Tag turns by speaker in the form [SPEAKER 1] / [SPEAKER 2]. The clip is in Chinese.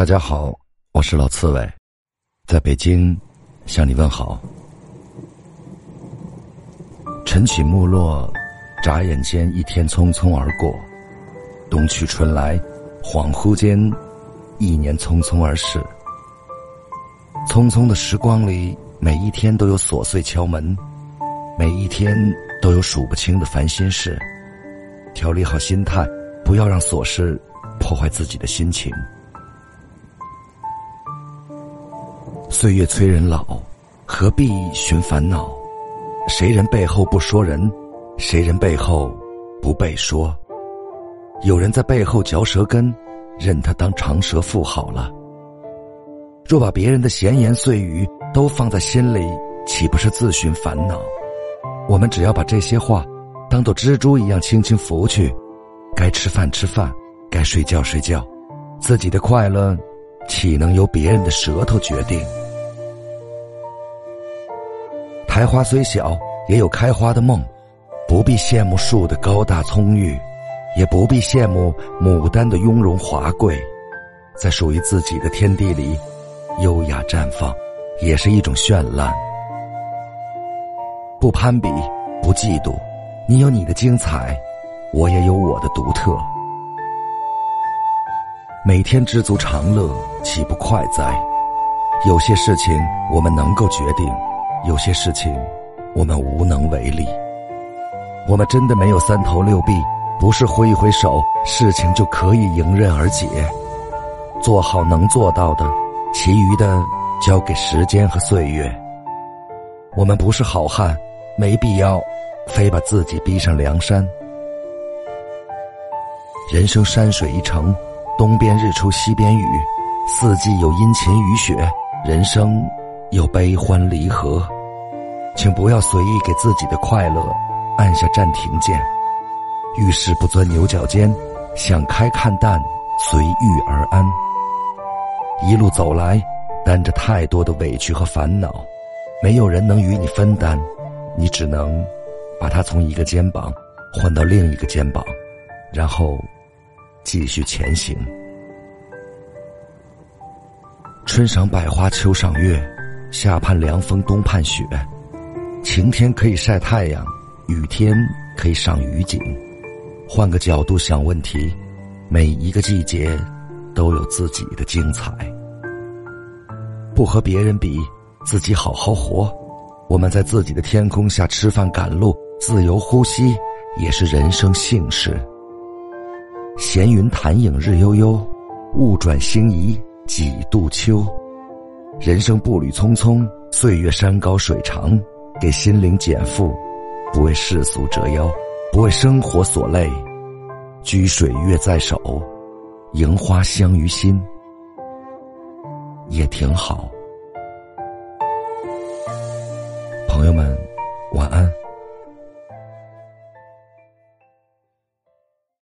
[SPEAKER 1] 大家好，我是老刺猬，在北京向你问好。晨起暮落，眨眼间一天匆匆而过，冬去春来，恍惚间一年匆匆而逝。匆匆的时光里，每一天都有琐碎敲门，每一天都有数不清的烦心事。调理好心态，不要让琐事破坏自己的心情。岁月催人老，何必寻烦恼？谁人背后不说人？谁人背后不被说？有人在背后嚼舌根，任他当长舌妇好了。若把别人的闲言碎语都放在心里，岂不是自寻烦恼？我们只要把这些话当做蜘蛛一样轻轻拂去，该吃饭吃饭，该睡觉睡觉，自己的快乐岂能由别人的舌头决定？苔花虽小，也有开花的梦。不必羡慕树的高大葱郁，也不必羡慕牡丹的雍容华贵。在属于自己的天地里，优雅绽放，也是一种绚烂。不攀比，不嫉妒，你有你的精彩，我也有我的独特。每天知足常乐，岂不快哉？有些事情我们能够决定。有些事情，我们无能为力。我们真的没有三头六臂，不是挥一挥手，事情就可以迎刃而解。做好能做到的，其余的交给时间和岁月。我们不是好汉，没必要非把自己逼上梁山。人生山水一程，东边日出西边雨，四季有阴晴雨雪，人生。有悲欢离合，请不要随意给自己的快乐按下暂停键。遇事不钻牛角尖，想开看淡，随遇而安。一路走来，担着太多的委屈和烦恼，没有人能与你分担，你只能把它从一个肩膀换到另一个肩膀，然后继续前行。春赏百花，秋赏月。夏盼凉风，冬盼雪，晴天可以晒太阳，雨天可以赏雨景。换个角度想问题，每一个季节都有自己的精彩。不和别人比，自己好好活。我们在自己的天空下吃饭、赶路、自由呼吸，也是人生幸事。闲云潭影日悠悠，物转星移几度秋。人生步履匆匆，岁月山高水长，给心灵减负，不为世俗折腰，不为生活所累。掬水月在手，迎花香于心，也挺好。朋友们，晚安。